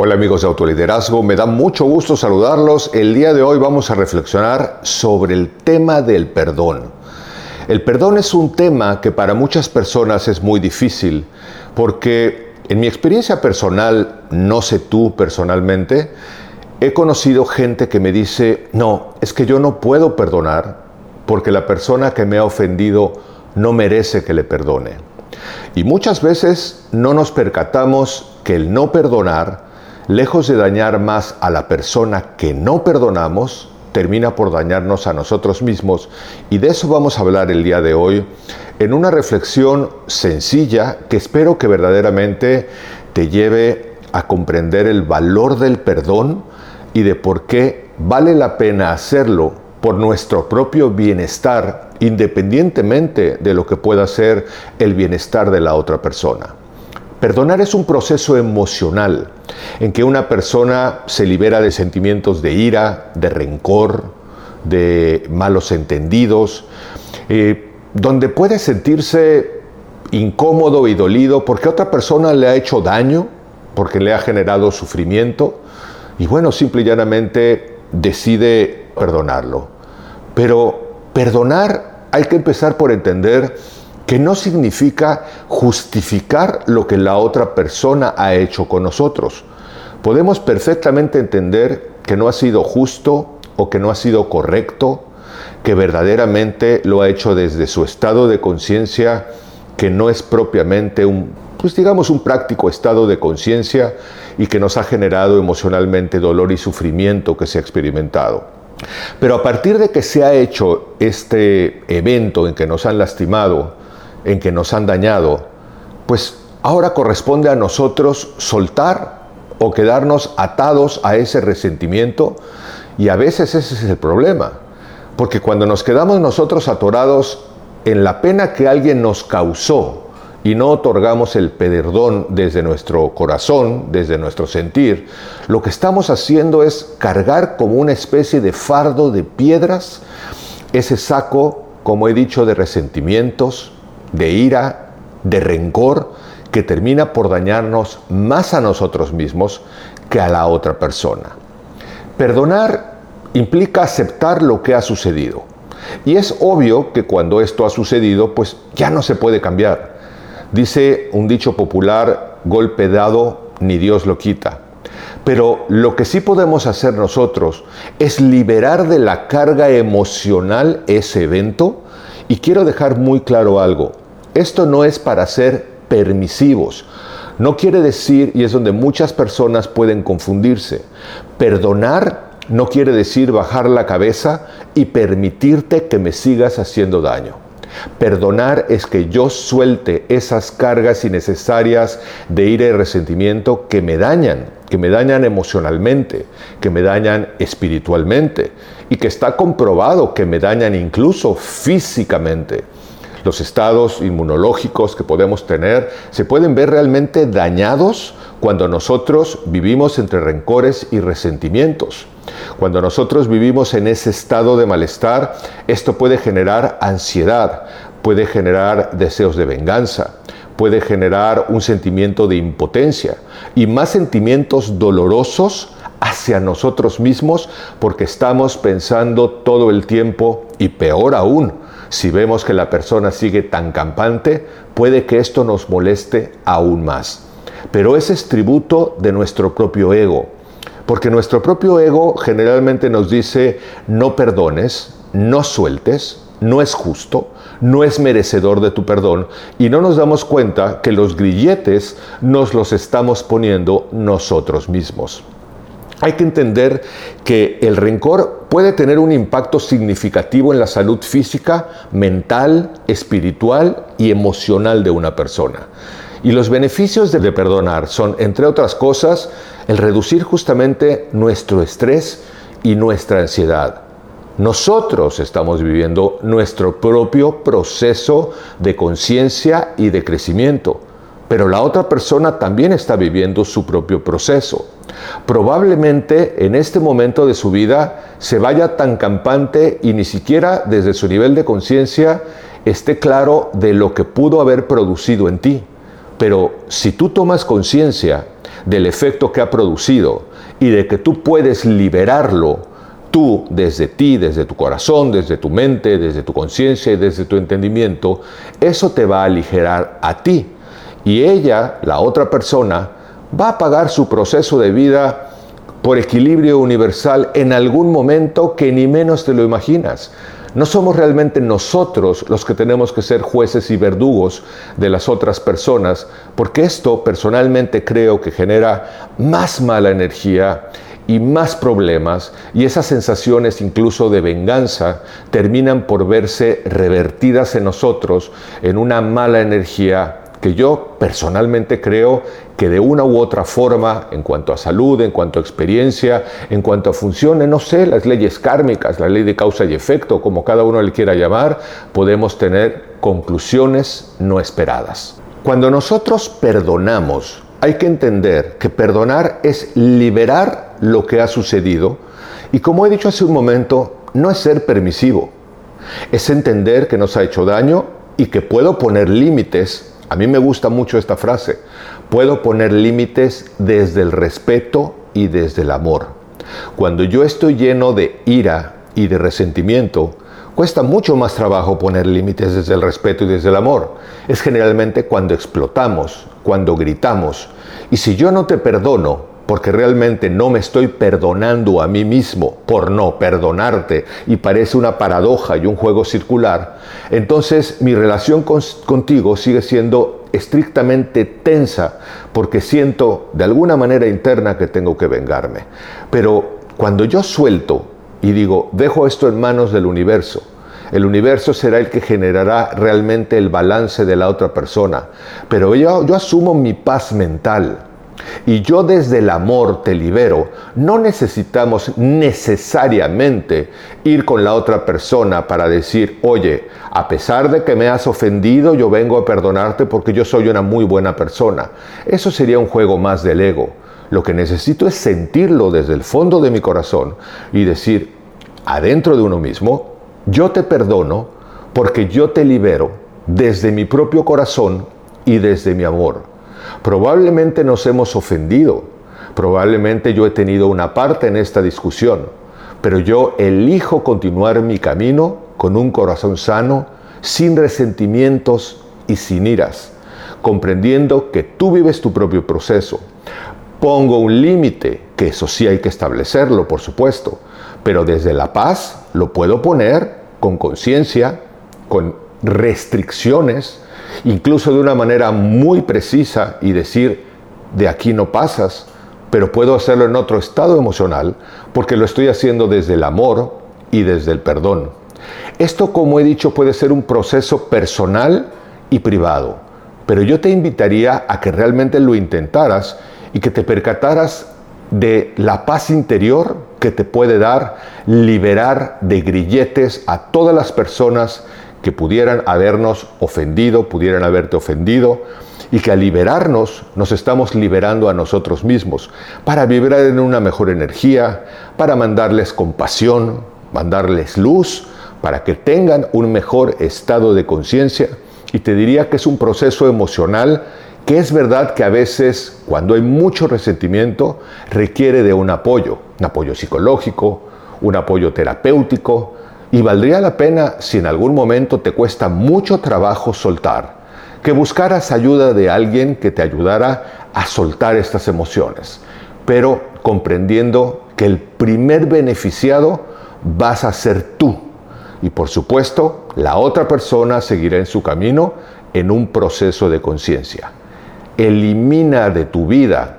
Hola amigos de Autoliderazgo, me da mucho gusto saludarlos. El día de hoy vamos a reflexionar sobre el tema del perdón. El perdón es un tema que para muchas personas es muy difícil porque en mi experiencia personal, no sé tú personalmente, he conocido gente que me dice, no, es que yo no puedo perdonar porque la persona que me ha ofendido no merece que le perdone. Y muchas veces no nos percatamos que el no perdonar lejos de dañar más a la persona que no perdonamos, termina por dañarnos a nosotros mismos. Y de eso vamos a hablar el día de hoy en una reflexión sencilla que espero que verdaderamente te lleve a comprender el valor del perdón y de por qué vale la pena hacerlo por nuestro propio bienestar, independientemente de lo que pueda ser el bienestar de la otra persona. Perdonar es un proceso emocional en que una persona se libera de sentimientos de ira, de rencor, de malos entendidos, eh, donde puede sentirse incómodo y dolido porque otra persona le ha hecho daño, porque le ha generado sufrimiento, y bueno, simple y llanamente decide perdonarlo. Pero perdonar hay que empezar por entender que no significa justificar lo que la otra persona ha hecho con nosotros. Podemos perfectamente entender que no ha sido justo o que no ha sido correcto, que verdaderamente lo ha hecho desde su estado de conciencia, que no es propiamente un, pues digamos, un práctico estado de conciencia y que nos ha generado emocionalmente dolor y sufrimiento que se ha experimentado. Pero a partir de que se ha hecho este evento en que nos han lastimado, en que nos han dañado, pues ahora corresponde a nosotros soltar o quedarnos atados a ese resentimiento y a veces ese es el problema, porque cuando nos quedamos nosotros atorados en la pena que alguien nos causó y no otorgamos el perdón desde nuestro corazón, desde nuestro sentir, lo que estamos haciendo es cargar como una especie de fardo de piedras ese saco, como he dicho, de resentimientos, de ira, de rencor, que termina por dañarnos más a nosotros mismos que a la otra persona. Perdonar implica aceptar lo que ha sucedido. Y es obvio que cuando esto ha sucedido, pues ya no se puede cambiar. Dice un dicho popular, golpe dado, ni Dios lo quita. Pero lo que sí podemos hacer nosotros es liberar de la carga emocional ese evento y quiero dejar muy claro algo. Esto no es para ser permisivos. No quiere decir, y es donde muchas personas pueden confundirse, perdonar no quiere decir bajar la cabeza y permitirte que me sigas haciendo daño. Perdonar es que yo suelte esas cargas innecesarias de ira y resentimiento que me dañan, que me dañan emocionalmente, que me dañan espiritualmente y que está comprobado que me dañan incluso físicamente. Los estados inmunológicos que podemos tener se pueden ver realmente dañados cuando nosotros vivimos entre rencores y resentimientos. Cuando nosotros vivimos en ese estado de malestar, esto puede generar ansiedad, puede generar deseos de venganza, puede generar un sentimiento de impotencia y más sentimientos dolorosos hacia nosotros mismos porque estamos pensando todo el tiempo y peor aún, si vemos que la persona sigue tan campante, puede que esto nos moleste aún más. Pero ese es tributo de nuestro propio ego, porque nuestro propio ego generalmente nos dice no perdones, no sueltes, no es justo, no es merecedor de tu perdón y no nos damos cuenta que los grilletes nos los estamos poniendo nosotros mismos. Hay que entender que el rencor puede tener un impacto significativo en la salud física, mental, espiritual y emocional de una persona. Y los beneficios de perdonar son, entre otras cosas, el reducir justamente nuestro estrés y nuestra ansiedad. Nosotros estamos viviendo nuestro propio proceso de conciencia y de crecimiento pero la otra persona también está viviendo su propio proceso. Probablemente en este momento de su vida se vaya tan campante y ni siquiera desde su nivel de conciencia esté claro de lo que pudo haber producido en ti. Pero si tú tomas conciencia del efecto que ha producido y de que tú puedes liberarlo, tú desde ti, desde tu corazón, desde tu mente, desde tu conciencia y desde tu entendimiento, eso te va a aligerar a ti. Y ella, la otra persona, va a pagar su proceso de vida por equilibrio universal en algún momento que ni menos te lo imaginas. No somos realmente nosotros los que tenemos que ser jueces y verdugos de las otras personas, porque esto personalmente creo que genera más mala energía y más problemas y esas sensaciones incluso de venganza terminan por verse revertidas en nosotros en una mala energía que yo personalmente creo que de una u otra forma, en cuanto a salud, en cuanto a experiencia, en cuanto a funciones, no sé, las leyes kármicas, la ley de causa y efecto, como cada uno le quiera llamar, podemos tener conclusiones no esperadas. Cuando nosotros perdonamos, hay que entender que perdonar es liberar lo que ha sucedido y como he dicho hace un momento, no es ser permisivo, es entender que nos ha hecho daño y que puedo poner límites a mí me gusta mucho esta frase. Puedo poner límites desde el respeto y desde el amor. Cuando yo estoy lleno de ira y de resentimiento, cuesta mucho más trabajo poner límites desde el respeto y desde el amor. Es generalmente cuando explotamos, cuando gritamos. Y si yo no te perdono, porque realmente no me estoy perdonando a mí mismo por no perdonarte y parece una paradoja y un juego circular, entonces mi relación contigo sigue siendo estrictamente tensa porque siento de alguna manera interna que tengo que vengarme. Pero cuando yo suelto y digo, dejo esto en manos del universo, el universo será el que generará realmente el balance de la otra persona. Pero yo, yo asumo mi paz mental y yo desde el amor te libero, no necesitamos necesariamente ir con la otra persona para decir, oye, a pesar de que me has ofendido, yo vengo a perdonarte porque yo soy una muy buena persona. Eso sería un juego más del ego. Lo que necesito es sentirlo desde el fondo de mi corazón y decir, adentro de uno mismo, yo te perdono porque yo te libero desde mi propio corazón y desde mi amor. Probablemente nos hemos ofendido, probablemente yo he tenido una parte en esta discusión, pero yo elijo continuar mi camino con un corazón sano, sin resentimientos y sin iras, comprendiendo que tú vives tu propio proceso. Pongo un límite, que eso sí hay que establecerlo, por supuesto, pero desde la paz lo puedo poner con conciencia, con restricciones, incluso de una manera muy precisa y decir, de aquí no pasas, pero puedo hacerlo en otro estado emocional porque lo estoy haciendo desde el amor y desde el perdón. Esto, como he dicho, puede ser un proceso personal y privado, pero yo te invitaría a que realmente lo intentaras y que te percataras de la paz interior que te puede dar liberar de grilletes a todas las personas que pudieran habernos ofendido, pudieran haberte ofendido, y que al liberarnos nos estamos liberando a nosotros mismos para vibrar en una mejor energía, para mandarles compasión, mandarles luz, para que tengan un mejor estado de conciencia. Y te diría que es un proceso emocional que es verdad que a veces cuando hay mucho resentimiento requiere de un apoyo, un apoyo psicológico, un apoyo terapéutico, y valdría la pena, si en algún momento te cuesta mucho trabajo soltar, que buscaras ayuda de alguien que te ayudara a soltar estas emociones, pero comprendiendo que el primer beneficiado vas a ser tú. Y por supuesto, la otra persona seguirá en su camino en un proceso de conciencia. Elimina de tu vida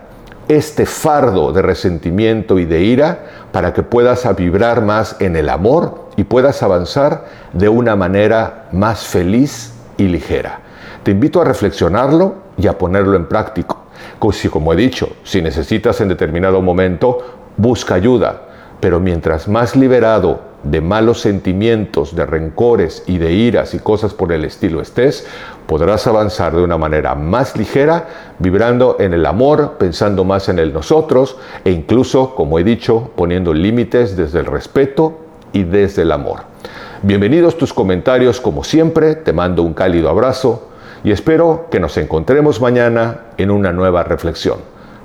este fardo de resentimiento y de ira para que puedas vibrar más en el amor y puedas avanzar de una manera más feliz y ligera. Te invito a reflexionarlo y a ponerlo en práctico. Como he dicho, si necesitas en determinado momento, busca ayuda, pero mientras más liberado de malos sentimientos, de rencores y de iras y cosas por el estilo estés, podrás avanzar de una manera más ligera, vibrando en el amor, pensando más en el nosotros e incluso, como he dicho, poniendo límites desde el respeto y desde el amor. Bienvenidos tus comentarios como siempre, te mando un cálido abrazo y espero que nos encontremos mañana en una nueva reflexión.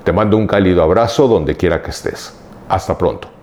Te mando un cálido abrazo donde quiera que estés. Hasta pronto.